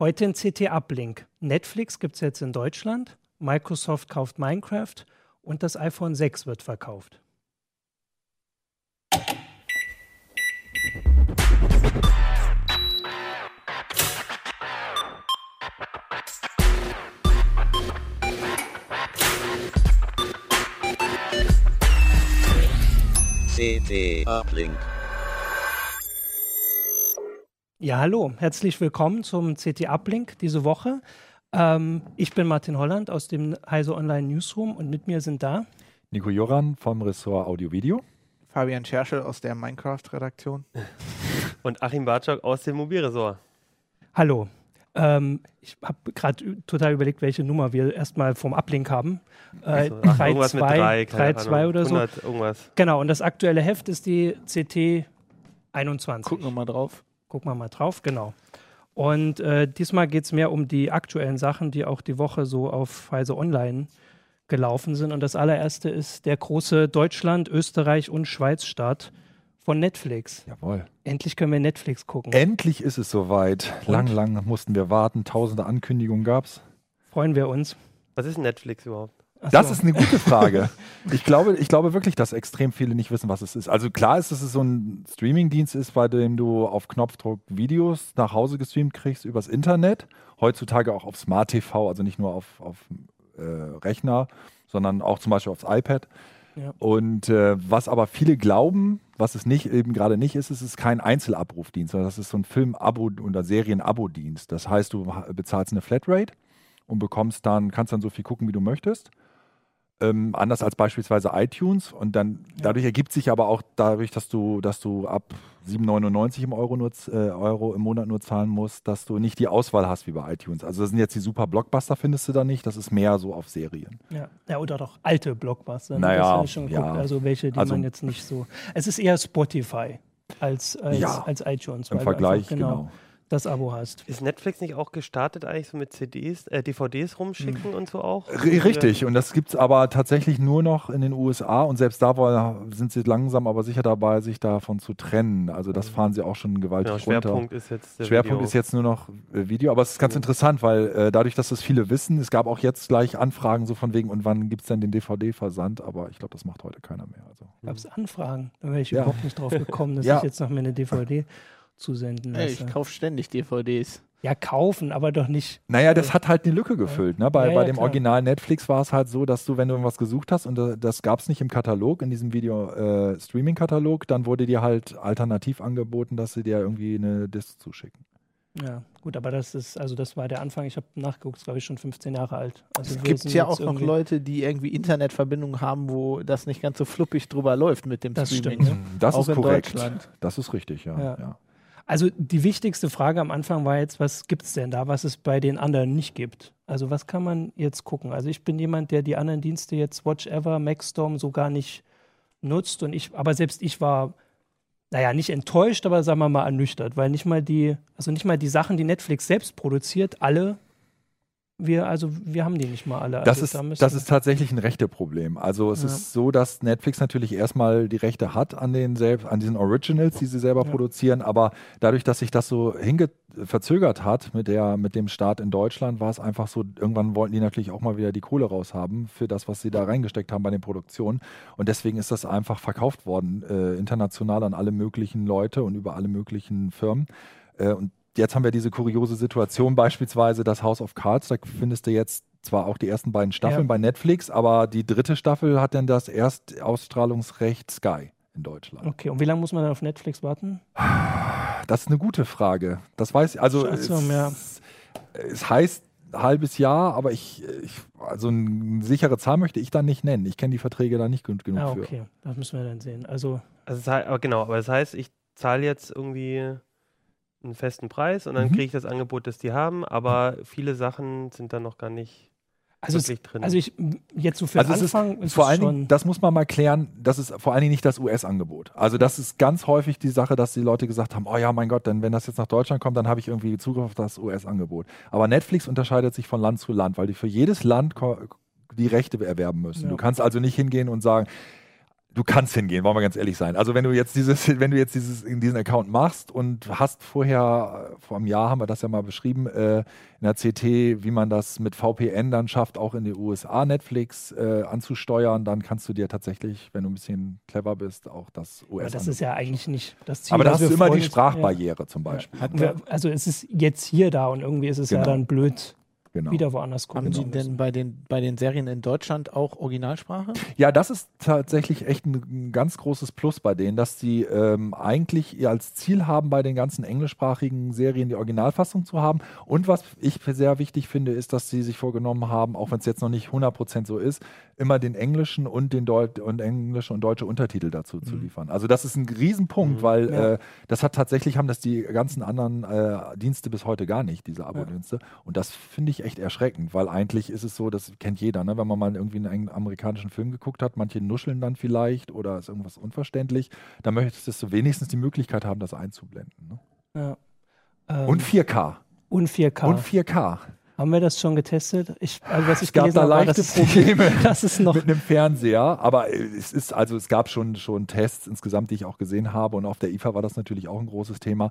Heute ein CT-Uplink. Netflix gibt es jetzt in Deutschland, Microsoft kauft Minecraft und das iPhone 6 wird verkauft. CT Uplink. Ja, hallo, herzlich willkommen zum CT Uplink diese Woche. Ähm, ich bin Martin Holland aus dem Heise Online Newsroom und mit mir sind da Nico Joran vom Ressort Audio-Video. Fabian Scherschel aus der Minecraft-Redaktion. Und Achim Bartschok aus dem Mobilressort. Hallo. Ähm, ich habe gerade total überlegt, welche Nummer wir erstmal vom Uplink haben. Äh, Also, ach, 3, irgendwas mit 2, drei, 3, keine 2 Ahnung, oder so. 100 irgendwas. Genau, und das aktuelle Heft ist die CT 21. Gucken wir mal drauf. Gucken wir mal drauf, genau. Und äh, diesmal geht es mehr um die aktuellen Sachen, die auch die Woche so auf Heise Online gelaufen sind. Und das allererste ist der große Deutschland, Österreich und Schweiz-Start von Netflix. Jawohl. Endlich können wir Netflix gucken. Endlich ist es soweit. Lang, lang mussten wir warten. Tausende Ankündigungen gab es. Freuen wir uns. Was ist Netflix überhaupt? Ach Das ist eine gute Frage. ich, glaube, ich glaube wirklich, dass extrem viele nicht wissen, was es ist. Also klar ist, dass es so ein Streamingdienst ist, bei dem du auf Knopfdruck Videos nach Hause gestreamt kriegst übers Internet. Heutzutage auch auf Smart TV, also nicht nur auf, auf äh, Rechner, sondern auch zum Beispiel aufs iPad. Ja. Und äh, was aber viele glauben, was es nicht eben gerade nicht ist, es ist kein Einzelabrufdienst, sondern das ist so ein Film-Abo- oder Serien-Abo-Dienst. Das heißt, du bezahlst eine Flatrate und bekommst dann, kannst dann so viel gucken, wie du möchtest. Ähm, anders als beispielsweise iTunes. Und dann dadurch ergibt sich aber auch dadurch, dass du, dass du ab 7,99 im Euro, nur, äh, Euro im Monat nur zahlen musst, dass du nicht die Auswahl hast wie bei iTunes. Also das sind jetzt die super Blockbuster, findest du da nicht. Das ist mehr so auf Serien. Ja. ja, oder doch alte Blockbuster. ne? Naja, ja. Also welche, die Also- man jetzt nicht so. Es ist eher Spotify als, als, Ja, als iTunes. Im Vergleich, einfach, genau. Das Abo hast. Ist Netflix nicht auch gestartet eigentlich so mit CDs, äh, DVDs rumschicken und so auch? R richtig, und das gibt es aber tatsächlich nur noch in den USA und selbst da sind sie langsam aber sicher dabei, sich davon zu trennen. Also das fahren sie auch schon gewaltig Genau, runter. Schwerpunkt ist jetzt der Schwerpunkt Video. ist jetzt nur noch äh, Video, aber es ist ganz interessant, weil äh, dadurch, dass das viele wissen, es gab auch jetzt gleich Anfragen so von wegen, und wann gibt es denn den DVD-Versand? Aber ich glaube, das macht heute keiner mehr. Also. Gab es Anfragen? Da wäre ich Ja. überhaupt nicht drauf gekommen, dass Ja. ich jetzt noch mir eine DVD zusenden Ey, lasse. ich kaufe ständig DVDs. ja, kaufen, aber doch nicht. Naja, das hat halt eine Lücke gefüllt. Ne? Bei, Ja, ja, bei dem klar. Original Netflix war es halt so, dass du, wenn du irgendwas gesucht hast und äh, das gab es nicht im Katalog, in diesem Video-Streaming-Katalog, dann wurde dir halt alternativ angeboten, dass sie dir irgendwie eine Disc zuschicken. Ja, gut, aber das ist, also das war der Anfang. Ich habe nachgeguckt, glaube ich, schon 15 Jahre alt. Also Es gibt ja auch noch Leute, die irgendwie Internetverbindungen haben, wo das nicht ganz so fluppig drüber läuft mit dem Das Streaming. stimmt. Ne? Das Auch ist in korrekt. Deutschland. Das ist richtig, ja. Ja. ja. Also die wichtigste Frage am Anfang war jetzt, was gibt es denn da, was es bei den anderen nicht gibt? Also was kann man jetzt gucken? Also ich bin jemand, der die anderen Dienste jetzt Watch Ever, Maxstorm so gar nicht nutzt und ich, aber selbst ich war, naja, nicht enttäuscht, aber sagen wir mal ernüchtert, weil nicht mal die, also nicht mal die Sachen, die Netflix selbst produziert, alle, wir, also wir haben die nicht mal alle. Das, also ist, da das ist tatsächlich ein Rechteproblem. Also es Ja. ist so, dass Netflix natürlich erstmal die Rechte hat an den selbst, an diesen Originals, die sie selber Ja. produzieren, aber dadurch, dass sich das so hinge verzögert hat mit, der, mit dem Start in Deutschland, war es einfach so, irgendwann wollten die natürlich auch mal wieder die Kohle raushaben für das, was sie da reingesteckt haben bei den Produktionen. Und deswegen ist das einfach verkauft worden, äh, international an alle möglichen Leute und über alle möglichen Firmen. Äh, und jetzt haben wir diese kuriose Situation, beispielsweise das House of Cards, da findest du jetzt zwar auch die ersten beiden Staffeln Ja. bei Netflix, aber die dritte Staffel hat dann das Erstausstrahlungsrecht Sky in Deutschland. Okay, und wie lange muss man dann auf Netflix warten? Das ist eine gute Frage. Das weiß ich, also es, ja. es heißt halbes Jahr, aber ich, ich also eine sichere Zahl möchte ich dann nicht nennen. Ich kenne die Verträge da nicht gut genug Ah, für. okay, das müssen wir dann sehen. Also Also es genau, aber das heißt, ich zahle jetzt irgendwie einen festen Preis und dann Mhm. kriege ich das Angebot, das die haben, aber viele Sachen sind dann noch gar nicht Also, es, wirklich drin. also ich jetzt so für Also den es ist Anfang ist vor es allen schon, Dingen, das muss man mal klären, das ist vor allen Dingen nicht das US-Angebot. Also das ist ganz häufig die Sache, dass die Leute gesagt haben, oh ja, mein Gott, denn wenn das jetzt nach Deutschland kommt, dann habe ich irgendwie Zugriff auf das US-Angebot. Aber Netflix unterscheidet sich von Land zu Land, weil die für jedes Land die Rechte erwerben müssen. Ja. Du kannst also nicht hingehen und sagen, du kannst hingehen, wollen wir ganz ehrlich sein. Also wenn du jetzt dieses, wenn du jetzt dieses, diesen Account machst und hast vorher, vor einem Jahr haben wir das ja mal beschrieben, äh, in der CT, wie man das mit VPN dann schafft, auch in die USA Netflix äh, anzusteuern, dann kannst du dir tatsächlich, wenn du ein bisschen clever bist, auch das US. Aber das ist ja eigentlich nicht das Ziel. Aber da was hast du wir immer die Sprachbarriere zum Beispiel. Ja. Also es ist jetzt hier da und irgendwie ist es ja Genau. dann blöd, Genau. wieder woanders gucken Haben die müssen. denn bei den, bei den Serien in Deutschland auch Originalsprache? Ja, das ist tatsächlich echt ein, ein ganz großes Plus bei denen, dass sie ähm, eigentlich ihr als Ziel haben, bei den ganzen englischsprachigen Serien die Originalfassung zu haben. Und was ich sehr wichtig finde, ist, dass sie sich vorgenommen haben, auch wenn es jetzt noch nicht 100% so ist, immer den englischen und den Deut und englische und deutsche Untertitel dazu zu liefern. Also das ist ein Riesenpunkt, weil Ja. äh, das hat tatsächlich haben das die ganzen anderen äh, Dienste bis heute gar nicht, diese Abo-Dienste. Und das finde ich echt erschreckend, weil eigentlich ist es so, das kennt jeder, ne? wenn man mal irgendwie einen amerikanischen Film geguckt hat, manche nuscheln dann vielleicht oder ist irgendwas unverständlich, dann möchtest du wenigstens die Möglichkeit haben, das einzublenden. Ne? Ja. Ähm, Und 4K. und 4K. Und 4K. Haben wir das schon getestet? Ich, also was ich Es gab da habe, war, leichte dass- Probleme. Das ist noch. mit einem Fernseher, aber es ist also es gab schon schon Tests insgesamt, die ich auch gesehen habe und auf der IFA war das natürlich auch ein großes Thema.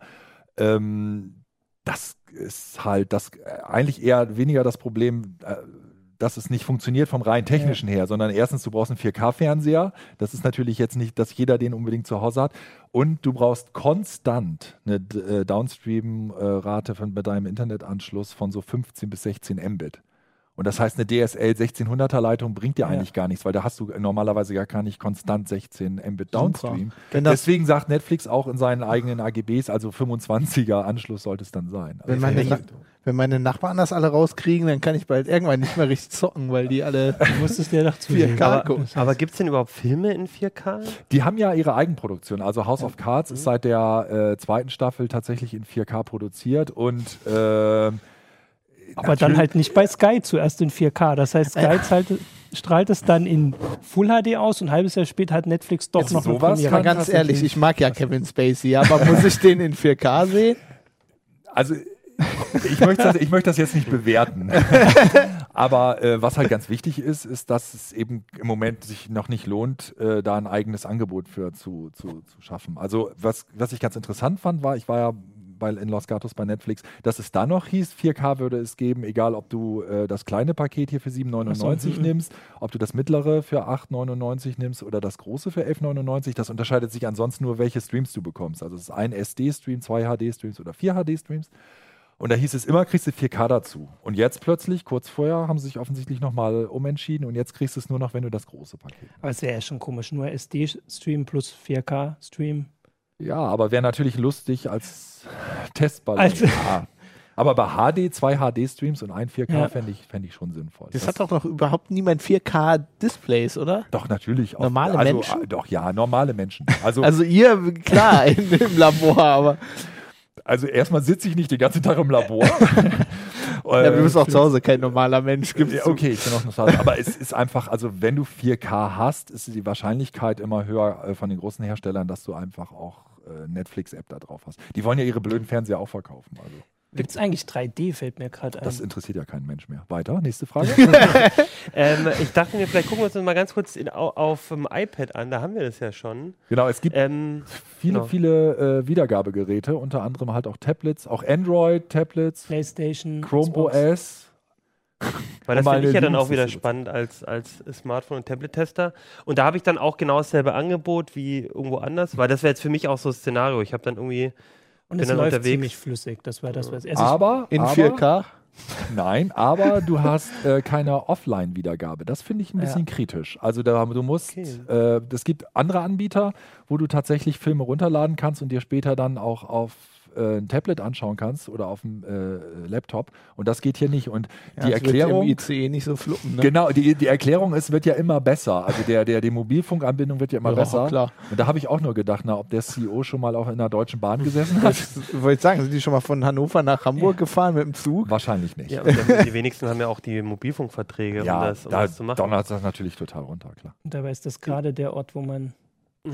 Ähm, das ist halt das äh, eigentlich eher weniger das Problem, äh, dass es nicht funktioniert vom rein technischen her, sondern erstens du brauchst einen 4K-Fernseher. Das ist natürlich jetzt nicht, dass jeder den unbedingt zu Hause hat. Und du brauchst konstant eine äh, Downstream-Rate von bei deinem Internetanschluss von so 15 bis 16 Mbit. Und das heißt, eine DSL 1600er Leitung bringt dir Ja. eigentlich gar nichts, weil da hast du normalerweise gar gar nicht konstant 16 Mbit Downstream. Deswegen sagt Netflix auch in seinen eigenen AGBs, also 25er Anschluss sollte es dann sein. Also Wenn meine, Na wenn meine Nachbarn das alle rauskriegen, dann kann ich bald irgendwann nicht mehr richtig zocken, weil die alle Du musstest dir doch 4K Aber, gucken. aber gibt es denn überhaupt Filme in 4K? Die haben ja ihre Eigenproduktion. Also House of Cards ist seit der äh, zweiten Staffel tatsächlich in 4K produziert und ähm, Aber dann halt nicht bei Sky zuerst in 4K. Das heißt, Sky zahlt, strahlt es dann in Full HD aus und ein halbes Jahr später hat Netflix doch Jetzt noch eine sowas Premiere. Ganz ehrlich, ich mag ja Kevin Spacey, aber muss ich den in 4K sehen? Also ich möchte, das, ich möchte das jetzt nicht bewerten. Aber äh, was halt ganz wichtig ist, ist, dass es eben im Moment sich noch nicht lohnt, äh, da ein eigenes Angebot für zu, zu, zu schaffen. Also was, was ich ganz interessant fand, war, ich war ja bei, in Los Gatos bei Netflix, dass es da noch hieß, 4K würde es geben, egal ob du äh, das kleine Paket hier für 7,99 Ach so, mhm. nimmst, ob du das mittlere für 8,99 nimmst oder das große für 11,99. Das unterscheidet sich ansonsten nur, welche Streams du bekommst. Also es ist ein SD-Stream, zwei HD-Streams oder vier HD-Streams. Und da hieß es immer, kriegst du 4K dazu. Und jetzt plötzlich, kurz vorher, haben sie sich offensichtlich nochmal umentschieden und jetzt kriegst du es nur noch, wenn du das große Paket. Aber es wäre ja schon komisch. Nur SD-Stream plus 4K-Stream. Ja, aber wäre natürlich lustig als Testball. Als- ja. Aber bei HD, zwei HD-Streams und ein 4K Ja. fände ich, fänd ich schon sinnvoll. Das hat doch noch überhaupt niemand 4K-Displays, oder? doch natürlich. auch- Normale also, Menschen? äh, Doch, ja, normale Menschen. Also, Also ihr, klar, in, im Labor, aber also erstmal sitze ich nicht den ganzen Tag im Labor. ja, du Äh, bist auch zu Hause kein normaler Mensch. Gibt's Ja, zu. okay, ich bin auch nostalgisch. Aber es ist einfach, also wenn du 4K hast, ist die Wahrscheinlichkeit immer höher äh, von den großen Herstellern, dass du einfach auch äh, Netflix-App da drauf hast. Die wollen ja ihre blöden Fernseher auch verkaufen. Also Gibt es eigentlich 3D, fällt mir gerade ein. das interessiert ja keinen Mensch mehr. Weiter, nächste Frage. Ähm, ich dachte mir, vielleicht gucken wir uns das mal ganz kurz in, au, auf dem iPad an. Da haben wir das ja schon. genau, es gibt Ähm, viele, genau. viele äh, Wiedergabegeräte, unter anderem halt auch Tablets, auch Android-Tablets, PlayStation, Chrome Xbox. OS. Weil das finde ich ja dann auch wieder spannend als, als Smartphone- und Tablet-Tester. Und da habe ich dann auch genau dasselbe Angebot wie irgendwo anders, weil das wäre jetzt für mich auch so ein Szenario. Ich habe dann irgendwie, Und bin es dann läuft unterwegs. ziemlich flüssig. Das war das, was also Aber, In aber 4K? Nein, aber du hast äh, keine Offline-Wiedergabe. Das finde ich ein Ja. bisschen kritisch. Also da, du musst, Okay. äh, es gibt andere Anbieter, wo du tatsächlich Filme runterladen kannst und dir später dann auch auf äh, ein Tablet anschauen kannst oder auf dem äh, Laptop. Und das geht hier nicht. Und die das wird Erklärung. Im ICE nicht so fluppen, ne? Genau, die, die Erklärung ist, wird ja immer besser. Also der, der, die Mobilfunkanbindung wird ja immer Ja, besser. klar. Und da habe ich auch nur gedacht, na, ob der CEO schon mal auch in der Deutschen Bahn gesessen hat. Das wollte ich sagen, sind die schon mal von Hannover nach Hamburg gefahren mit dem Zug? Wahrscheinlich nicht. ja, die wenigsten haben ja auch die Mobilfunkverträge, um Ja, das, um da das zu machen. donnert das natürlich total runter, klar. Und dabei ist das gerade der Ort, wo man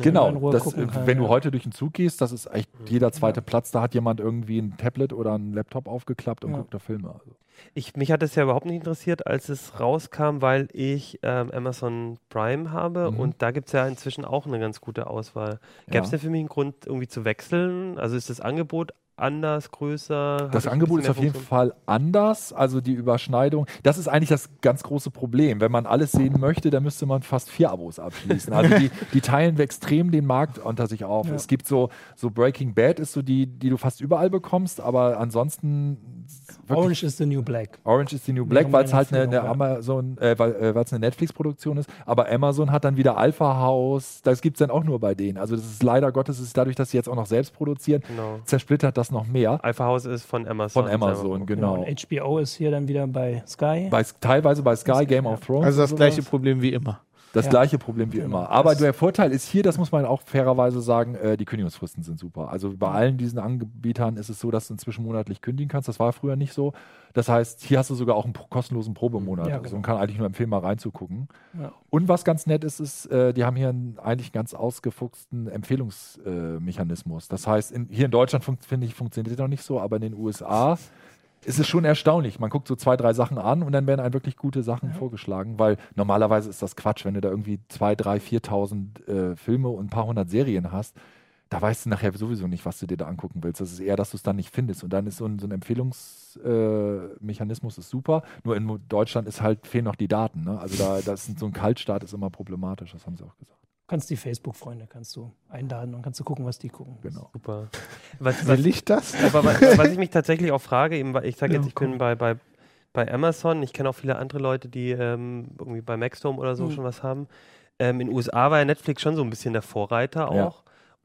Genau, in Ruhe das, gucken äh, kann, wenn du ja. heute durch den Zug gehst, das ist echt jeder zweite Platz, da hat jemand irgendwie ein Tablet oder einen Laptop aufgeklappt und Ja. guckt da Filme. Also. Ich, mich hat es ja überhaupt nicht interessiert, als es rauskam, weil ich ähm, Amazon Prime habe Mhm. und da gibt es ja inzwischen auch eine ganz gute Auswahl. Gäbe es Ja. denn für mich einen Grund, irgendwie zu wechseln? Also ist das Angebot anders, größer? Das Angebot ist auf jeden? Fall anders. Also die Überschneidung, das ist eigentlich das ganz große Problem. Wenn man alles sehen möchte, dann müsste man fast vier Abos abschließen. Also die, die teilen extrem den Markt unter sich auf. Ja. Es gibt so, so Breaking Bad ist so die, die du fast überall bekommst, aber ansonsten wirklich- Orange is the New Black. Orange is the New Black, weil es halt eine, eine ja. Amazon, äh, weil äh, eine Netflix-Produktion ist. Aber Amazon hat dann wieder Alpha House. Das gibt es dann auch nur bei denen. Also das ist leider Gottes, ist dadurch, dass sie jetzt auch noch selbst produzieren, Genau. zersplittert das noch mehr. Alpha House ist von Amazon. Von Amazon, genau. Und HBO ist hier dann wieder bei Sky. Bei, teilweise bei Sky, Game ja. of Thrones. Also das gleiche Problem wie immer. Das Ja. gleiche Problem wie Genau. immer. Aber Das- der Vorteil ist hier, das muss man auch fairerweise sagen, äh, die Kündigungsfristen sind super. Also bei allen diesen Anbietern ist es so, dass du inzwischen monatlich kündigen kannst. Das war früher nicht so. Das heißt, hier hast du sogar auch einen kostenlosen Probemonat. Ja, Also genau. man kann eigentlich nur empfehlen, mal reinzugucken. Ja. Und was ganz nett ist, ist, äh, die haben hier einen eigentlich ganz ausgefuchsten Empfehlungsmechanismus. Äh, das heißt, in, hier in Deutschland finde ich, funktioniert das noch nicht so, aber in den USA ist es schon erstaunlich. Man guckt so zwei, drei Sachen an und dann werden einem wirklich gute Sachen vorgeschlagen, weil normalerweise ist das Quatsch, wenn du da irgendwie zwei, drei, 4.000 äh, Filme und ein paar hundert Serien hast. Da weißt du nachher sowieso nicht, was du dir da angucken willst. Das ist eher, dass du es dann nicht findest. Und dann ist so ein, so ein Empfehlungsmechanismus äh, ist super. Nur in Deutschland ist halt, fehlen noch die Daten. Ne? Also da das ist so ein Kaltstart ist immer problematisch, das haben sie auch gesagt. Kannst die Facebook-Freunde kannst du einladen und kannst du gucken, was die gucken. Genau. Super. Was, was, Will ich das? aber was, was ich mich tatsächlich auch frage, eben, weil ich sage Ja, jetzt, ich bin bei, bei, bei Amazon, ich kenne auch viele andere Leute, die ähm, irgendwie bei Maxdome oder so Mhm. schon was haben. Ähm, in den USA war ja Netflix schon so ein bisschen der Vorreiter auch. Ja.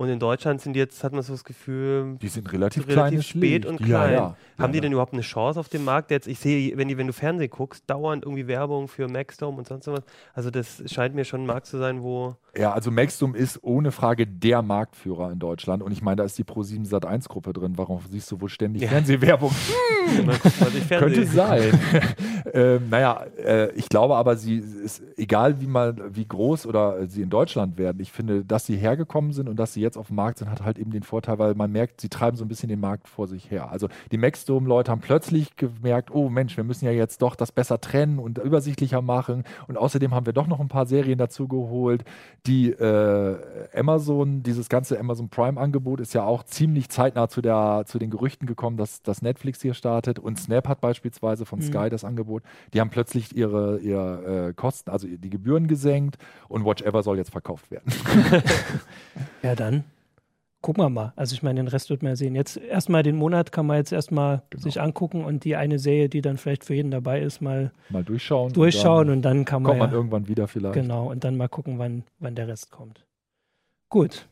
Und in Deutschland sind jetzt, hat man so das Gefühl, Die sind relativ, Relativ spät Licht. und Ja, klein. ja. haben die Ja, denn überhaupt eine Chance auf dem Markt? Jetzt, ich sehe, wenn, die, wenn du Fernsehen guckst, dauernd irgendwie Werbung für Maxdome und sonst was. Also das scheint mir schon ein Markt zu sein, wo Ja, also Maxdom ist ohne Frage der Marktführer in Deutschland. Und ich meine, da ist die Pro7 Sat1-Gruppe drin. Warum siehst du wohl ständig Ja. Fernsehwerbung? sich Könnte sein. ähm, naja, äh, ich glaube aber, sie ist egal, wie mal, wie groß oder sie in Deutschland werden. Ich finde, dass sie hergekommen sind und dass sie jetzt auf dem Markt sind, hat halt eben den Vorteil, weil man merkt, sie treiben so ein bisschen den Markt vor sich her. Also die Maxdome-Leute haben plötzlich gemerkt, oh Mensch, wir müssen ja jetzt doch das besser trennen und übersichtlicher machen. Und außerdem haben wir doch noch ein paar Serien dazu geholt, die äh, Amazon, dieses ganze Amazon Prime-Angebot ist ja auch ziemlich zeitnah zu, der, zu den Gerüchten gekommen, dass, dass Netflix hier startet und Snap hat beispielsweise von Mhm. Sky das Angebot. Die haben plötzlich ihre, ihre äh, Kosten, also die Gebühren gesenkt und Watch Ever soll jetzt verkauft werden. Ja, dann gucken wir mal. Also ich meine, den Rest wird man ja sehen. Jetzt erstmal den Monat kann man jetzt erstmal Genau. sich angucken und die eine Serie, die dann vielleicht für jeden dabei ist, mal Mal durchschauen. durchschauen Und und dann kann dann man, kommt man ja, irgendwann wieder vielleicht. genau und dann mal gucken, wann, wann der Rest kommt. Gut,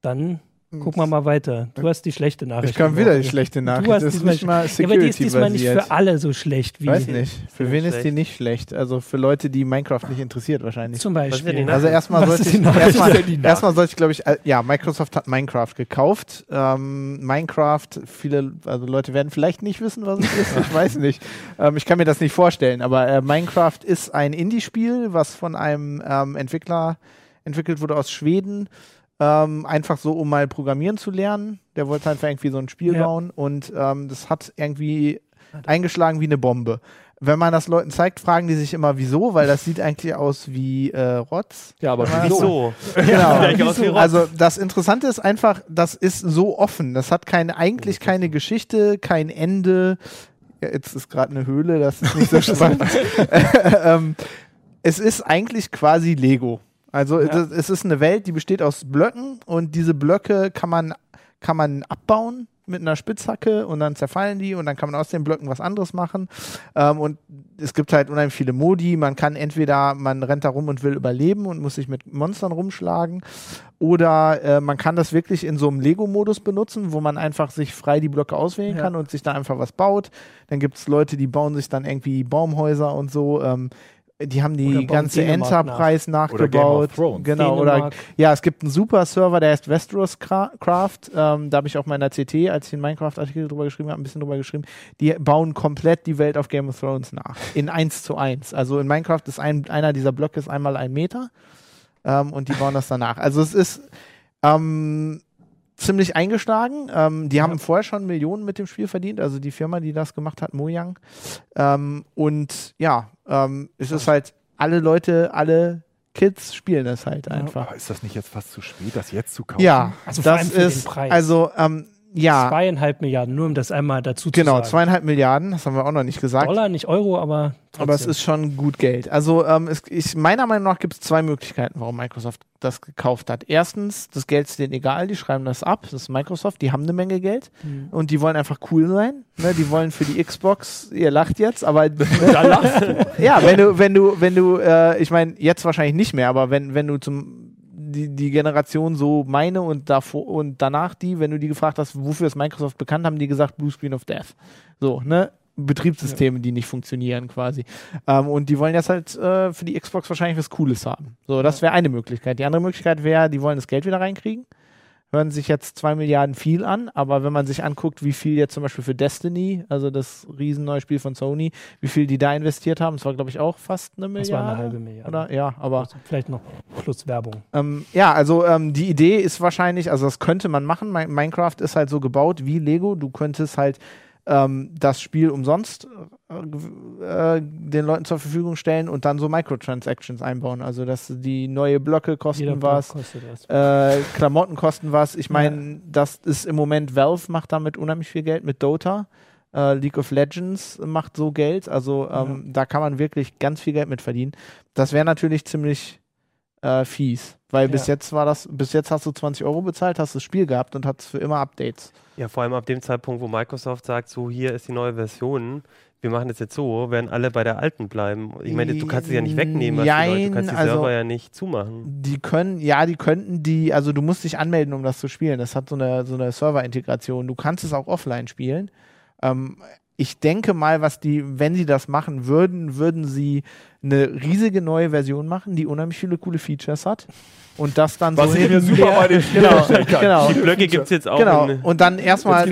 dann gucken wir mal weiter. Du hast die schlechte Nachricht. Ich kann wieder die schlechte Nachricht. Du hast das ist diesmal- nicht mal Ja, aber die ist diesmal nicht Security-basiert. für alle so schlecht wie Weiß nicht. Für wen ist die schlecht. nicht schlecht? Also für Leute, die Minecraft nicht interessiert wahrscheinlich. zum Was ist Beispiel. Also erstmal sollte ich, erstmal, erstmal sollte ich glaube ich, äh, ja, Microsoft hat Minecraft gekauft. Ähm, Minecraft, viele, also Leute werden vielleicht nicht wissen, was es ist, ich weiß nicht. Ähm, ich kann mir das nicht vorstellen, aber äh, Minecraft ist ein Indie-Spiel, was von einem ähm, Entwickler entwickelt wurde aus Schweden. Ähm, einfach so, um mal programmieren zu lernen. Der wollte einfach irgendwie so ein Spiel Ja. bauen und ähm, das hat irgendwie eingeschlagen wie eine Bombe. Wenn man das Leuten zeigt, fragen die sich immer, wieso, weil das sieht eigentlich aus wie äh, Rotz. Ja, aber wieso? Wieso? Genau. Gleich aus wie Rotz. Also das Interessante ist einfach, das ist so offen. Das hat keine, eigentlich keine Geschichte, kein Ende. Ja, jetzt ist gerade eine Höhle, das ist nicht so spannend. ähm, es ist eigentlich quasi Lego. Also Ja. es, es ist eine Welt, die besteht aus Blöcken und diese Blöcke kann man, kann man abbauen mit einer Spitzhacke und dann zerfallen die und dann kann man aus den Blöcken was anderes machen. Ähm, und es gibt halt unheimlich viele Modi. Man kann entweder, man rennt da rum und will überleben und muss sich mit Monstern rumschlagen. Oder äh, man kann das wirklich in so einem Lego-Modus benutzen, wo man einfach sich frei die Blöcke auswählen Ja. kann und sich da einfach was baut. Dann gibt es Leute, die bauen sich dann irgendwie Baumhäuser und so. Ähm, die haben Oder die ganze Enterprise Oder Game of nachgebaut. Thrones. Genau, oder ja, es gibt einen super Server, der heißt Westeros Cra- Craft. Ähm, da habe ich auch mal in der CT, als ich den Minecraft-Artikel drüber geschrieben habe, ein bisschen drüber geschrieben. Die bauen komplett die Welt auf Game of Thrones nach. In 1 zu 1. Also in Minecraft ist ein, einer dieser Blöcke ist einmal ein Meter. ähm, und die bauen das danach. Also es ist ähm, ziemlich eingeschlagen. Ähm, die haben vorher schon Millionen mit dem Spiel verdient, also die Firma, die das gemacht hat, Mojang. Ähm, und ja, ähm, es ist halt, alle Leute, alle Kids spielen es halt einfach. Aber ist das nicht jetzt fast zu spät, das jetzt zu kaufen? Ja, Also das ist, also ähm, ja, Zweieinhalb Milliarden, nur um das einmal dazu genau, zu sagen. zweieinhalb Milliarden, das haben wir auch noch nicht gesagt. Dollar, nicht Euro, aber trotzdem. Aber es ist schon gut Geld. Also ähm, es, ich, meiner Meinung nach gibt es zwei Möglichkeiten, warum Microsoft das gekauft hat. Erstens, das Geld ist denen egal, die schreiben das ab. Das ist Microsoft, die haben eine Menge Geld Mhm. und die wollen einfach cool sein. Ne? Die wollen für die Xbox, ihr lacht jetzt, aber da lachst du. ja, wenn du, wenn du, wenn du, äh, ich meine, jetzt wahrscheinlich nicht mehr, aber wenn, wenn du zum die, die Generation so meine und davor und danach die, wenn du die gefragt hast, wofür ist Microsoft bekannt, haben die gesagt Blue Screen of Death. So, ne? Betriebssysteme, die nicht funktionieren quasi. Ähm, und die wollen jetzt halt äh, für die Xbox wahrscheinlich was Cooles haben. So, das wäre eine Möglichkeit. Die andere Möglichkeit wäre, die wollen das Geld wieder reinkriegen. Hören sich jetzt zwei Milliarden viel an, aber wenn man sich anguckt, wie viel jetzt zum Beispiel für Destiny, also das riesen neue Spiel von Sony, wie viel die da investiert haben, das war glaube ich auch fast eine Das Milliarde. war eine halbe Milliarde. Oder? Ja, aber Also vielleicht noch plus Werbung. ähm, ja, also ähm, die Idee ist wahrscheinlich, also das könnte man machen. Mi- Minecraft ist halt so gebaut wie Lego. Du könntest halt ähm, das Spiel umsonst äh, äh, den Leuten zur Verfügung stellen und dann so Microtransactions einbauen. Also dass die neue Blöcke Jeder kosten Block was, äh, Klamotten kosten was. Ich meine, das ist im Moment Valve macht damit unheimlich viel Geld mit Dota. Äh, League of Legends macht so Geld. Also ähm, da kann man wirklich ganz viel Geld mit verdienen. Das wäre natürlich ziemlich äh, fies, weil bis Ja. jetzt war das, bis jetzt hast du 20 Euro bezahlt, hast das Spiel gehabt und hattest für immer Updates. Ja, vor allem ab dem Zeitpunkt, wo Microsoft sagt, so hier ist die neue Version, wir machen das jetzt so, werden alle bei der alten bleiben. Ich meine, du kannst es ja nicht wegnehmen, Leute. du Jein, kannst die also- Server ja nicht zumachen. Die können, ja, die könnten die, also du musst dich anmelden, um das zu spielen. Das hat so eine, so eine Server-Integration. Du kannst es auch offline spielen. Ähm, ich denke mal, was die, wenn sie das machen würden, würden sie eine riesige neue Version machen, die unheimlich viele coole Features hat. Und das dann Was so ich mir super bei den genau, genau. Die Blöcke gibt es jetzt auch. Genau, und dann erstmal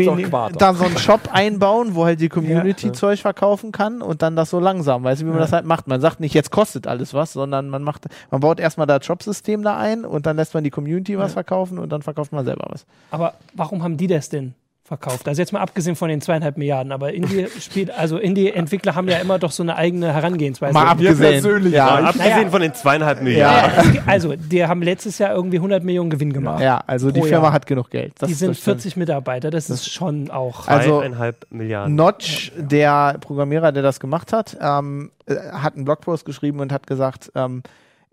da so einen Shop einbauen, wo halt die Community Zeug verkaufen kann und dann das so langsam, weißt du, wie man Ja. das halt macht. Man sagt nicht, jetzt kostet alles was, sondern man macht, man baut erstmal das Shop-System da ein und dann lässt man die Community was Ja. verkaufen und dann verkauft man selber was. Aber warum haben die das denn verkauft? Also jetzt mal abgesehen von den zweieinhalb Milliarden, aber Indie spielt, also Indie-Entwickler haben ja immer doch so eine eigene Herangehensweise. Mal abgesehen. persönlich ja. reicht. abgesehen Naja. von den zweieinhalb ja, Milliarden. ge- also die haben letztes Jahr irgendwie 100 Millionen Gewinn gemacht. ja, also die Firma Jahr. hat genug Geld. Das, die sind das stimmt. 40 Mitarbeiter, das ist schon auch. Also- Zweieinhalb Milliarden. Notch, der Programmierer, der das gemacht hat, ähm, äh, hat einen Blogpost geschrieben und hat gesagt, ähm,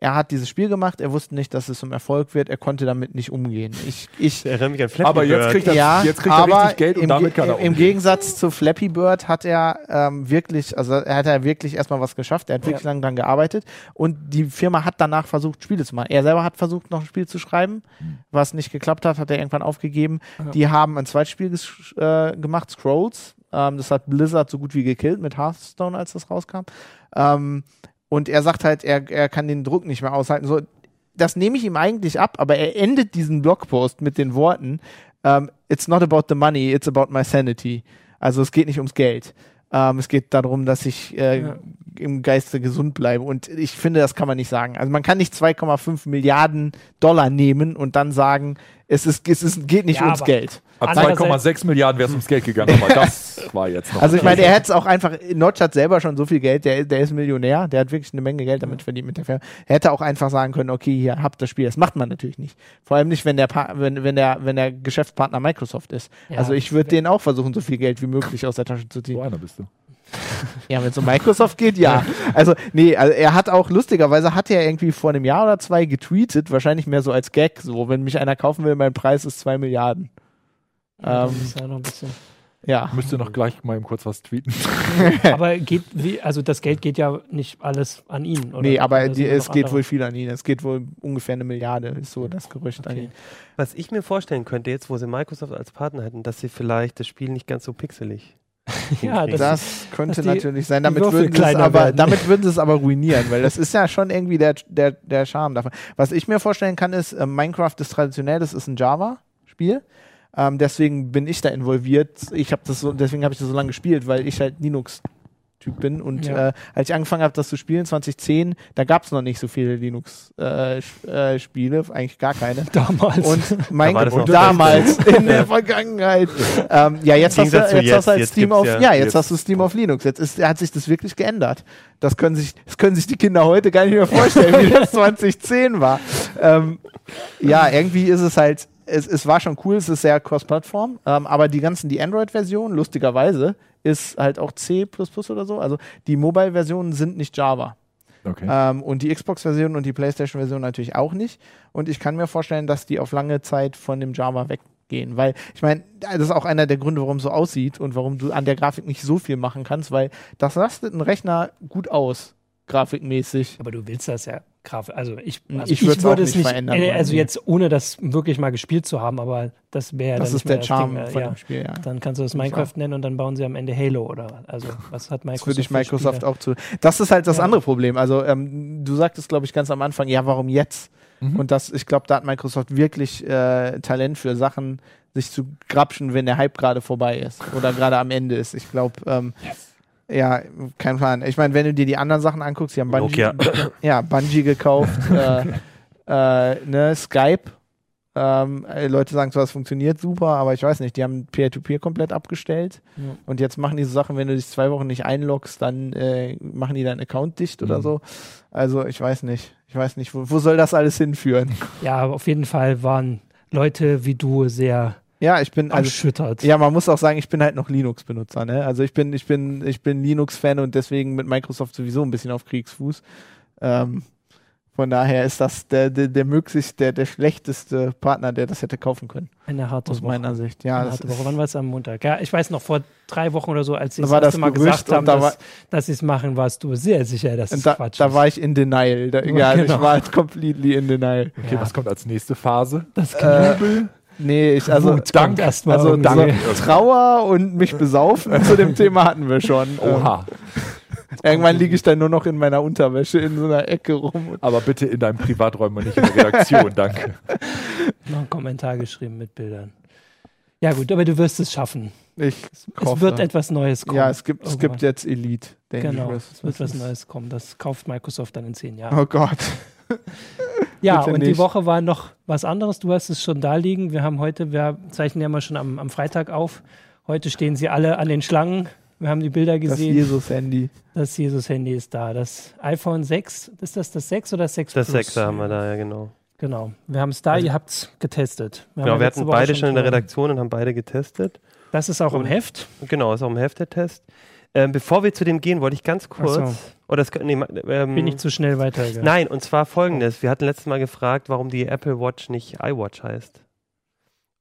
er hat dieses Spiel gemacht, er wusste nicht, dass es zum Erfolg wird, er konnte damit nicht umgehen. Ich, ich erinnere mich an Flappy Aber jetzt Bird. kriegt er, ja, jetzt kriegt er aber richtig Geld und im, damit kann er im umgehen. Gegensatz zu Flappy Bird hat er ähm, wirklich, also er hat er wirklich erstmal was geschafft, er hat wirklich Ja. lange dran gearbeitet und die Firma hat danach versucht, Spiele zu machen. Er selber hat versucht, noch ein Spiel zu schreiben, was nicht geklappt hat, hat er irgendwann aufgegeben. Ja. Die haben ein Zweitspiel ges- äh, gemacht, Scrolls. Ähm, das hat Blizzard so gut wie gekillt mit Hearthstone, als das rauskam. Ähm, und er sagt halt, er, er kann den Druck nicht mehr aushalten. So, das nehme ich ihm eigentlich ab, aber er endet diesen Blogpost mit den Worten, ähm, it's not about the money, it's about my sanity. Also es geht nicht ums Geld. Ähm, es geht darum, dass ich äh, Ja. im Geiste gesund bleibe. Und ich finde, das kann man nicht sagen. Also man kann nicht 2,5 Milliarden Dollar nehmen und dann sagen, es, ist, es ist, geht nicht Ja, ums Geld. Ab Andererseits- 2,6 Milliarden wäre es ums Geld gegangen, aber das war jetzt noch. Also ich meine, er hätte es auch einfach, Notch hat selber schon so viel Geld, der, der ist Millionär, der hat wirklich eine Menge Geld damit verdient mit der Firma. Er hätte auch einfach sagen können, okay, hier habt das Spiel. Das macht man natürlich nicht. Vor allem nicht, wenn der, Pa- wenn, wenn der, wenn der Geschäftspartner Microsoft ist. Ja, also ich würde denen auch versuchen, so viel Geld wie möglich aus der Tasche zu so ziehen. einer bist du. Ja, wenn es um Microsoft geht, ja. Also, nee, also er hat auch, lustigerweise hat er irgendwie vor einem Jahr oder zwei getweetet, wahrscheinlich mehr so als Gag, so, wenn mich einer kaufen will, mein Preis ist zwei Milliarden. Ja, das Ähm, ist ja noch ein bisschen. Ja. Müsste noch gleich mal eben kurz was tweeten. Aber geht, wie, also das Geld geht ja nicht alles an ihn, oder? Nee, aber Oder die, es geht andere? wohl viel an ihn. Es geht wohl ungefähr eine Milliarde, ist so das Gerücht an Okay. ihn. Was ich mir vorstellen könnte, jetzt wo sie Microsoft als Partner hätten, dass sie vielleicht das Spiel nicht ganz so pixelig. Ja, das, Das könnte die- natürlich sein. Damit würden, sie es aber, werden. damit würden sie es aber ruinieren, weil das ist ja schon irgendwie der, der, der Charme davon. Was ich mir vorstellen kann, ist, äh, Minecraft ist traditionell, das ist ein Java-Spiel. Ähm, deswegen bin ich da involviert. Ich habe das so, deswegen habe ich das so lange gespielt, weil ich halt Linux Typ bin. Und Ja. äh, als ich angefangen habe, das zu spielen, 2010, da gab es noch nicht so viele Linux-Spiele, äh, äh, Spiele, eigentlich gar keine. Damals. Und mein Da war das Gott, damals in der Vergangenheit. Ähm, ja, jetzt hast du, jetzt zu hast du halt jetzt, Steam jetzt auf, ja, ja- jetzt, jetzt- hast du Steam auf Linux. Jetzt ist, hat sich das wirklich geändert. Das können sich, das können sich die Kinder heute gar nicht mehr vorstellen, wie das 2010 war. Ähm, ja, irgendwie ist es halt, es, es war schon cool, es ist sehr cross-Plattform, ähm, aber die ganzen, die Android-Version, lustigerweise, ist halt auch C oder so. Also die Mobile-Versionen sind nicht Java. Okay. Ähm, und die Xbox-Version und die PlayStation-Version natürlich auch nicht. Und ich kann mir vorstellen, dass die auf lange Zeit von dem Java weggehen. Weil, ich meine, das ist auch einer der Gründe, warum es so aussieht und warum du an der Grafik nicht so viel machen kannst, weil das lastet einen Rechner gut aus, grafikmäßig. Aber du willst das ja graf. Also ich, also Ich würd's würde es nicht verändern äh, Also jetzt ohne das wirklich mal gespielt zu haben, aber das wäre ja Das dann ist nicht mehr der Charme Ding mehr. von ja. dem Spiel, ja. Dann kannst du das ich Minecraft nennen und dann bauen sie am Ende Halo oder was. Also was hat Microsoft? Das würde ich Microsoft Spiele? auch zu. Das ist halt das Ja. andere Problem. Also, ähm, du sagtest, glaube ich, ganz am Anfang, ja, warum jetzt? Mhm. Und das, ich glaube, da hat Microsoft wirklich äh, Talent für Sachen, sich zu grapschen, wenn der Hype gerade vorbei ist oder gerade am Ende ist. Ich glaube, ähm, ja, kein Plan. Ich meine, wenn du dir die anderen Sachen anguckst, sie haben Bungie, Nokia. ja, Bungie gekauft, äh, äh, ne, Skype. Ähm, äh, Leute sagen zwar, es funktioniert super, aber ich weiß nicht, die haben Peer-to-Peer komplett abgestellt. Ja. Und jetzt machen die so Sachen, wenn du dich zwei Wochen nicht einloggst, dann äh, machen die deinen Account dicht oder Mhm. so. Also ich weiß nicht. Ich weiß nicht, wo, wo soll das alles hinführen? Ja, auf jeden Fall waren Leute wie du sehr Ja, ich bin also erschüttert. ja, man muss auch sagen, ich bin halt noch Linux-Benutzer. Ne? Also ich bin, ich bin, ich bin Linux-Fan und deswegen mit Microsoft sowieso ein bisschen auf Kriegsfuß. Ähm, von daher ist das der, der, der möglichst der, der schlechteste Partner, der das hätte kaufen können. Eine harte Aus Woche. meiner Sicht. Ja, Eine das harte ist, Woche. Wann war es am Montag? Ja, ich weiß noch, vor drei Wochen oder so, als sie Da das war erste das Mal gesagt haben, da dass, dass sie es machen, warst du sehr sicher, dass es da, Quatsch da ist. war ich in Denial. Da, ja, genau. ich war halt completely in Denial. Okay, Ja. was kommt als nächste Phase? das Äh, Jubel? Nee, ich, also, Wut kommt erst mal also so Trauer und mich besaufen zu dem Thema hatten wir schon. Oha. Irgendwann liege ich dann nur noch in meiner Unterwäsche in so einer Ecke rum. Aber bitte in deinem Privaträumen und nicht in der Redaktion, danke. noch einen Kommentar geschrieben mit Bildern. Ja gut, aber du wirst es schaffen. ich Es hoffe. wird etwas Neues kommen. Ja, es gibt, es Irgendwann. gibt jetzt Elite. Genau, Dangerous. es wird was Neues kommen. Das kauft Microsoft dann in zehn Jahren. Oh Gott. ja, und die nicht. Woche war noch was anderes. Du hast es schon da liegen. Wir haben heute, wir zeichnen ja mal schon am, am Freitag auf. Heute stehen sie alle an den Schlangen. Wir haben die Bilder Das gesehen. Jesus-Handy. Das Jesus-Handy ist da. Das iPhone 6, ist das das 6 oder das 6 Das Plus? Sechser haben wir da, ja genau. Genau. Wir haben es da, Also- ihr habt es getestet. Genau, ja wir hatten Woche beide schon in der Redaktion und haben beide getestet. Das ist auch im Und- Heft. Genau, ist auch im Heft der Test. Ähm, bevor wir zu dem gehen, wollte ich ganz kurz. Oder das, nee, ähm, Bin ich zu schnell weitergegangen. Nein, und zwar folgendes. Wir hatten letztes Mal gefragt, warum die Apple Watch nicht iWatch heißt.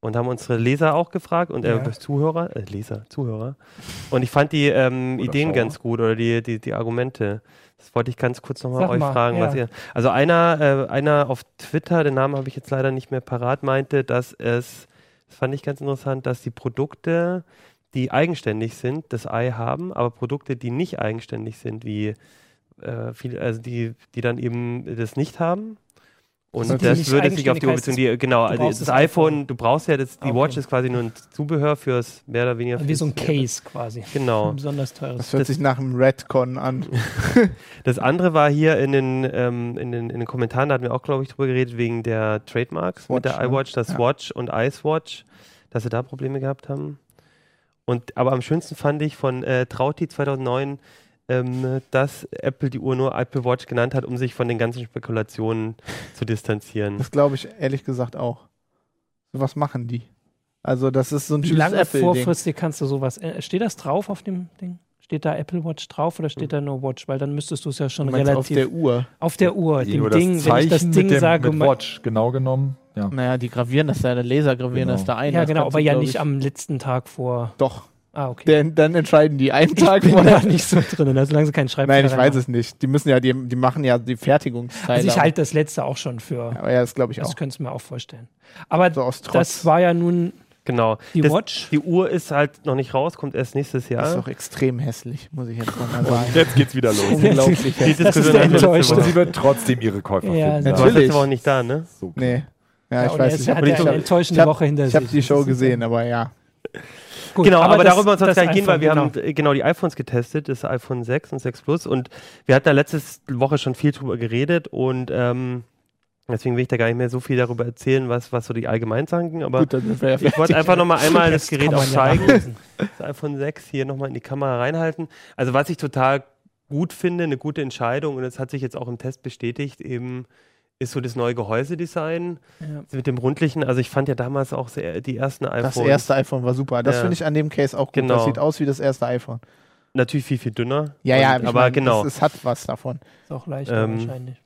Und haben unsere Leser auch gefragt und äh, Ja. Zuhörer, äh, Leser, Zuhörer. Und ich fand die ähm, Ideen Schauer. ganz gut oder die, die, die Argumente. Das wollte ich ganz kurz nochmal euch mal, fragen, ja. was ihr. Also einer, äh, einer auf Twitter, den Namen habe ich jetzt leider nicht mehr parat, meinte, dass es, das fand ich ganz interessant, dass die Produkte, die eigenständig sind, das Ei haben, aber Produkte, die nicht eigenständig sind, wie äh, viele, also die, die dann eben das nicht haben. Und Also das nicht würde sich auf die Option, die, genau, also das, das iPhone, iPhone. du brauchst ja, das, die Okay. Watch ist quasi nur ein Zubehör fürs mehr oder weniger. Wie so ein Case quasi. Genau. Ein besonders teures. Das hört Das- sich nach einem Redcon an. Das andere war hier in den, ähm, in den, in den Kommentaren, da hatten wir auch, glaube ich, drüber geredet, wegen der Trademarks mit Watch, der ne? iWatch, das Ja. Watch und Icewatch, dass sie da Probleme gehabt haben. Und, aber am schönsten fand ich von äh, Trauti 2009, ähm, dass Apple die Uhr nur Apple Watch genannt hat, um sich von den ganzen Spekulationen zu distanzieren. Das glaube ich ehrlich gesagt auch. So was machen die? Also das ist so ein Wie typisches lange vorfristig kannst du sowas. Äh, steht das drauf auf dem Ding? Steht da Apple Watch drauf oder steht da nur Watch? Weil dann müsstest du es ja schon Du meinst auf relativ. der Uhr. auf der Uhr. Nee, Dem Ding, das wenn ich das Ding mit dem, sage. mit Watch, genau genommen. Ja. Naja, die gravieren das ja, der Laser gravieren Genau. das da ein. ja, genau, aber ja nicht ich- am letzten Tag vor. Doch, Ah, okay. denn, dann entscheiden die einen Tag ich bin da nicht so drin, also solange sie keinen Schreibfehler Nein, ich weiß haben. es nicht. Die müssen ja, die, die machen ja die Fertigungsteile. Also ich halte das letzte auch schon für. Aber ja, das glaube ich Das auch. könntest du mir auch vorstellen. Aber So aus Trotz. das war ja nun Genau. die das, Watch. Die Uhr ist halt noch nicht raus, kommt erst nächstes Das Jahr. ist doch extrem hässlich, muss ich jetzt nochmal sagen. Jetzt geht's wieder los. Unglaublich Die hässlich. Das ist Woche. sie wird trotzdem ihre Käufer Ja, finden. Du warst Natürlich. Woche nicht da, ne? So. Nee. Ja, Ja, ich weiß nicht. hat Aber ja ich eine habe enttäuschende Woche hinter ich hab sich. die Show Das gesehen, aber ja. Gut, genau, aber, das- darüber soll es das gleich gehen, weil wir genau. haben äh, genau die iPhones getestet, das iPhone 6 und 6 Plus und wir hatten da letzte Woche schon viel drüber geredet und ähm, deswegen will ich da gar nicht mehr so viel darüber erzählen, was, was so die Allgemeinsachen ging, aber Gut, ja ich wollte einfach nochmal einmal das Gerät auch ja zeigen, nachlesen. das iPhone 6 hier nochmal in die Kamera reinhalten. Also was ich total gut finde, eine gute Entscheidung und das hat sich jetzt auch im Test bestätigt, eben ist so das neue Gehäusedesign Ja. mit dem rundlichen. Also ich fand ja damals auch sehr, die ersten iPhones Das erste iPhone war super. Das Ja. finde ich an dem Case auch gut. Genau. Das sieht aus wie das erste iPhone. natürlich viel, viel dünner. Ja, ja, und, aber mein, genau. Es, es hat was davon. Ist auch leichter Ähm, wahrscheinlich.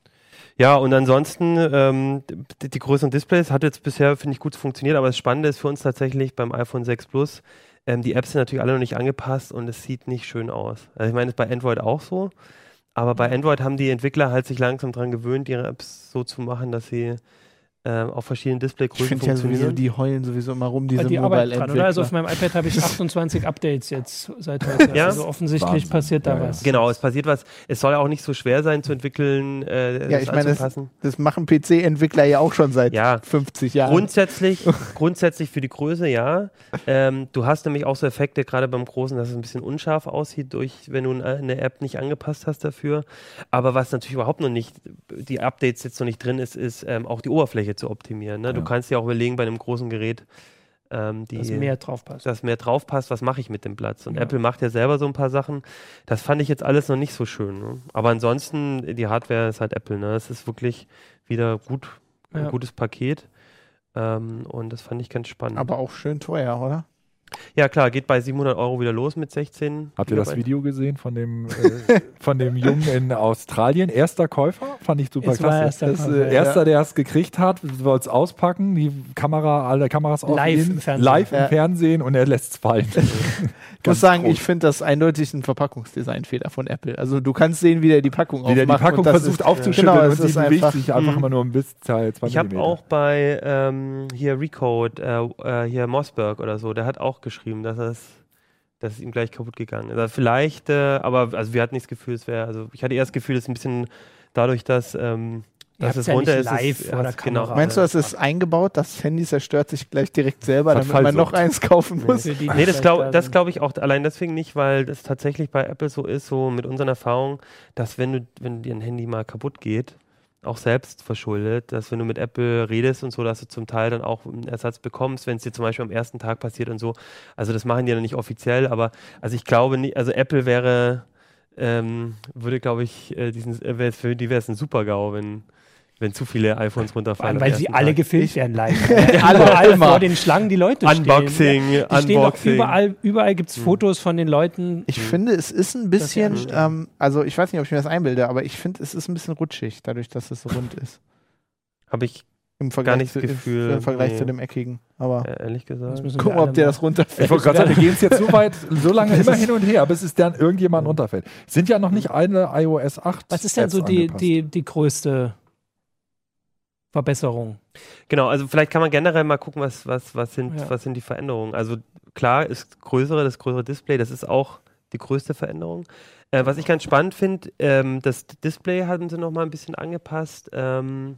Ja, und ansonsten, ähm, die, die größeren Displays hat jetzt bisher, finde ich, gut funktioniert, aber das Spannende ist für uns tatsächlich beim iPhone 6 Plus, ähm, die Apps sind natürlich alle noch nicht angepasst und es sieht nicht schön aus. Also ich meine, das ist bei Android auch so, aber bei Android haben die Entwickler halt sich langsam daran gewöhnt, ihre Apps so zu machen, dass sie auf verschiedenen Ich Displaygrößen finde ja sowieso, die heulen sowieso immer rum, diese die arbeiten dran, oder? Also auf Mobile-Entwickler. meinem iPad habe ich 28 Updates jetzt seit heute. Ja? Also offensichtlich Wahnsinn. passiert da Ja, ja. was. Genau, es passiert was. Es soll auch nicht so schwer sein zu entwickeln, äh, Ja, das ich meine, das- anzupassen. Das machen PC-Entwickler ja auch schon seit Ja. 50 Jahren. Grundsätzlich, grundsätzlich für die Größe, ja. Ähm, du hast nämlich auch so Effekte, gerade beim Großen, dass es ein bisschen unscharf aussieht, durch, wenn du eine- eine App nicht angepasst hast dafür. Aber was natürlich überhaupt noch nicht, die Updates jetzt noch nicht drin ist, ist ähm, auch die Oberfläche zu optimieren. Ne? Du Ja. kannst dir auch überlegen bei einem großen Gerät, ähm, die, Dass mehr drauf passt. dass mehr drauf passt, was mache ich mit dem Platz. Und Ja. Apple macht ja selber so ein paar Sachen. Das fand ich jetzt alles noch nicht so schön. Ne? Aber ansonsten, die Hardware ist halt Apple. Ne? Es ist wirklich wieder gut, ein Ja. gutes Paket. Ähm, und das fand ich ganz spannend. Aber auch schön teuer, oder? Ja, klar, geht bei 700 Euro wieder los mit 16. Habt ihr das. Video gesehen von dem, äh, von dem Jungen in Australien? Erster Käufer? Fand ich super Es war klasse. erster das, Käufer, äh, erster, der es gekriegt hat, wollte es auspacken, die Kamera, alle Kameras auf Live ihn, im Fernsehen. live Ja. im Fernsehen und er lässt es fallen. Ich muss sagen, ich finde das eindeutig ein Verpackungsdesignfehler von Apple. Also du kannst sehen, wie der die Packung Wie der die aufmacht. Packung versucht ist, aufzuschütteln Genau, und einfach- sich einfach Mhm. immer nur ein bisschen zwei Ich habe auch bei ähm, hier Recode, äh, äh, hier Mossberg oder so, der hat auch geschrieben, dass es dass es ihm gleich kaputt gegangen ist. Also vielleicht, äh, aber also wir hatten nicht das Gefühl, es wäre, also ich hatte eher das Gefühl, es ist ein bisschen dadurch, dass, ähm, dass es ja runter nicht ist. live es, vor der es- genau. Meinst du, das ist eingebaut? Das Handy zerstört sich gleich direkt selber, damit man noch eins kaufen muss? Die Nee, das glaube da glaub ich auch allein deswegen nicht, weil das tatsächlich bei Apple so ist, so mit unseren Erfahrungen, dass wenn du, wenn dir ein Handy mal kaputt geht, auch selbst verschuldet, dass wenn du mit Apple redest und so, dass du zum Teil dann auch einen Ersatz bekommst, wenn es dir zum Beispiel am ersten Tag passiert und so. Also das machen die ja nicht offiziell, aber also ich glaube nicht, also Apple wäre, ähm, würde glaube ich, äh, diesen, äh, für die wäre es ein Super-GAU, wenn, wenn zu viele iPhones runterfallen. weil sie alle Tag. gefilmt werden live. Alle überall vor den Schlangen die Leute Unboxing, stehen. Die stehen doch Unboxing. überall, überall gibt es Fotos von den Leuten. Ich finde, es ist ein bisschen, ähm, also ich weiß nicht, ob ich mir das einbilde, aber ich finde, es ist ein bisschen rutschig, dadurch, dass es so rund ist. Habe ich Im Vergleich, nicht zu, das Gefühl, im Vergleich nee. zu dem eckigen. Aber äh, ehrlich gesagt. Gucken, ob der das runterfällt. Ich wollte gerade sagen, wir gehen es jetzt so weit, so lange immer hin und her, bis es dann irgendjemand runterfällt. Sind ja noch nicht alle iOS 8. Was ist denn so die, die, die größte Verbesserung? Genau, also vielleicht kann man generell mal gucken, was, was, was, sind, Ja. was sind die Veränderungen. Also klar ist größere, das größere Display, das ist auch die größte Veränderung. Äh, was ich ganz spannend finde, ähm, das Display haben sie nochmal ein bisschen angepasst. Ähm,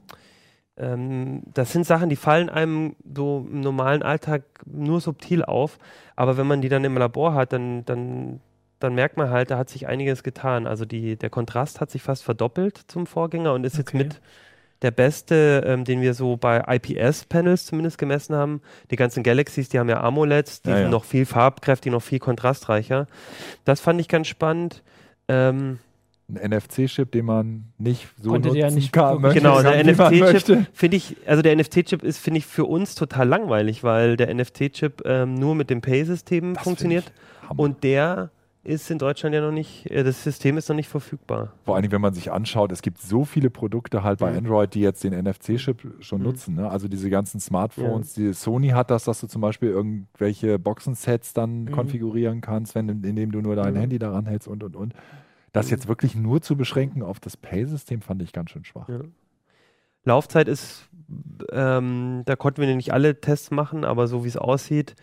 ähm, das sind Sachen, die fallen einem so im normalen Alltag nur subtil auf, aber wenn man die dann im Labor hat, dann, dann, dann merkt man halt, da hat sich einiges getan. Also die, der Kontrast hat sich fast verdoppelt zum Vorgänger und ist jetzt Okay. mit der beste, ähm, den wir so bei IPS-Panels zumindest gemessen haben. Die ganzen Galaxies, die haben ja AMOLEDs, die Ja, sind ja. noch viel farbkräftiger, noch viel kontrastreicher. Das fand ich ganz spannend. Ähm, Ein NFC-Chip, den man nicht so Konnte nutzen nicht kann. wirklich- Genau, möchte, der NFC-Chip möchte. finde ich, also der NFC-Chip ist, finde ich, für uns total langweilig, weil der NFC-Chip ähm, nur mit dem Pay-System funktioniert und der ist in Deutschland ja noch nicht, äh, das System ist noch nicht verfügbar. Vor allem, wenn man sich anschaut, es gibt so viele Produkte halt bei Mhm. Android, die jetzt den NFC-Chip schon Mhm. nutzen. Ne? Also diese ganzen Smartphones, die Sony hat das, dass du zum Beispiel irgendwelche Boxensets dann Mhm. konfigurieren kannst, wenn, indem du nur dein Mhm. Handy daran hältst und und und. Das jetzt wirklich nur zu beschränken auf das Pay-System, fand ich ganz schön schwach. Ja. Laufzeit ist, ähm, da konnten wir nicht alle Tests machen, aber so wie es aussieht,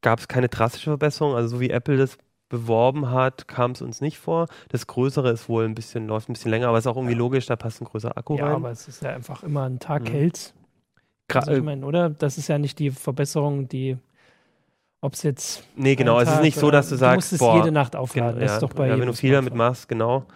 gab es keine drastische Verbesserung. Also so wie Apple das beworben hat, kam es uns nicht vor. Das Größere ist wohl ein bisschen, läuft ein bisschen länger, aber ist auch irgendwie logisch, da passt ein größerer Akku Ja, rein. aber es ist ja einfach immer ein Tag Mhm. hält's. Gra- Also ich meine, oder? Das ist ja nicht die Verbesserung, die Ob es jetzt. Nee, genau. Es ist nicht so, dass du sagst, musst es boah, jede Nacht aufladen. Gen- das ist doch bei ja, wenn du viel damit machst, genau.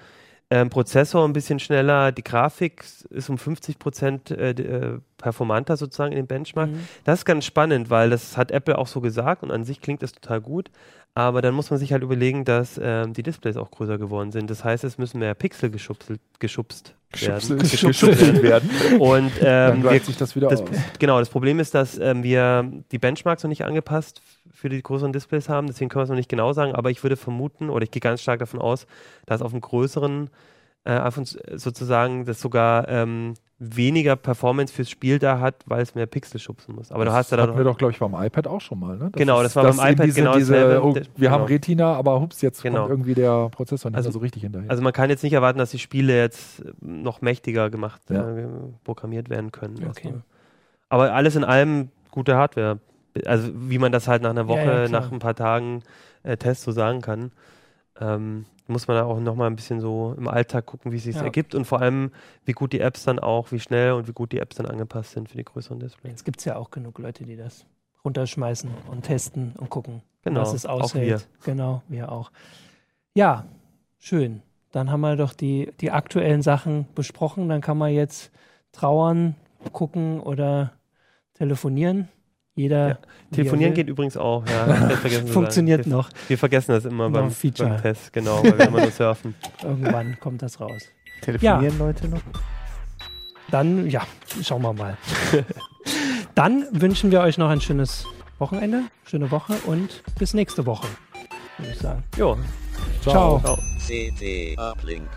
Ähm, Prozessor ein bisschen schneller, die Grafik ist um 50 Prozent äh, äh, performanter sozusagen in dem Benchmark. Mhm. Das ist ganz spannend, weil das hat Apple auch so gesagt und an sich klingt das total gut. Aber dann muss man sich halt überlegen, dass ähm, die Displays auch größer geworden sind. Das heißt, es müssen mehr Pixel geschubselt, geschubst werden. werden. Und Dann ähm, wir, gleicht sich das wieder das, aus. genau, das Problem ist, dass ähm, wir die Benchmarks noch nicht angepasst f- für die größeren Displays haben, deswegen können wir es noch nicht genau sagen, aber ich würde vermuten, oder ich gehe ganz stark davon aus, dass auf dem größeren äh, iPhone sozusagen das sogar ähm, weniger Performance fürs Spiel da hat, weil es mehr Pixel schubsen muss. Aber du hast ja das dann hatten wir doch, glaube ich, beim iPad auch schon mal. Ne? Genau, das war beim iPad diese, genau diese, dasselbe. oh, Das- Wir haben genau. Retina, aber hups, jetzt Genau. kommt irgendwie der Prozessor nicht Also- mehr so richtig hinterher. Also man kann jetzt nicht erwarten, dass die Spiele jetzt äh, noch mächtiger gemacht, Ja. äh, programmiert werden können. Okay. Aber alles in allem gute Hardware. Also wie man das halt nach einer Woche, Ja, ja, nach ein paar Tagen äh, Test so sagen kann, ähm, muss man da auch nochmal ein bisschen so im Alltag gucken, wie es sich Ja. ergibt und vor allem, wie gut die Apps dann auch, wie schnell und wie gut die Apps dann angepasst sind für die größeren Displays. Jetzt gibt es ja auch genug Leute, die das runterschmeißen und testen und gucken, Genau, was es auch aushält. Genau, wir auch. Ja, schön. Dann haben wir doch die, die aktuellen Sachen besprochen. Dann kann man jetzt trauern, gucken oder telefonieren. Jeder. Ja, er Telefonieren geht übrigens auch, ja. sagen. Funktioniert wir, noch. Wir vergessen das immer beim, Feature. beim Test, genau, weil wir immer nur surfen. Irgendwann kommt das raus. Telefonieren Leute noch? Dann, ja, schauen wir mal. Dann wünschen wir euch noch ein schönes Wochenende, schöne Woche und bis nächste Woche, würde ich sagen. Jo, Ciao. ciao. CT Uplink.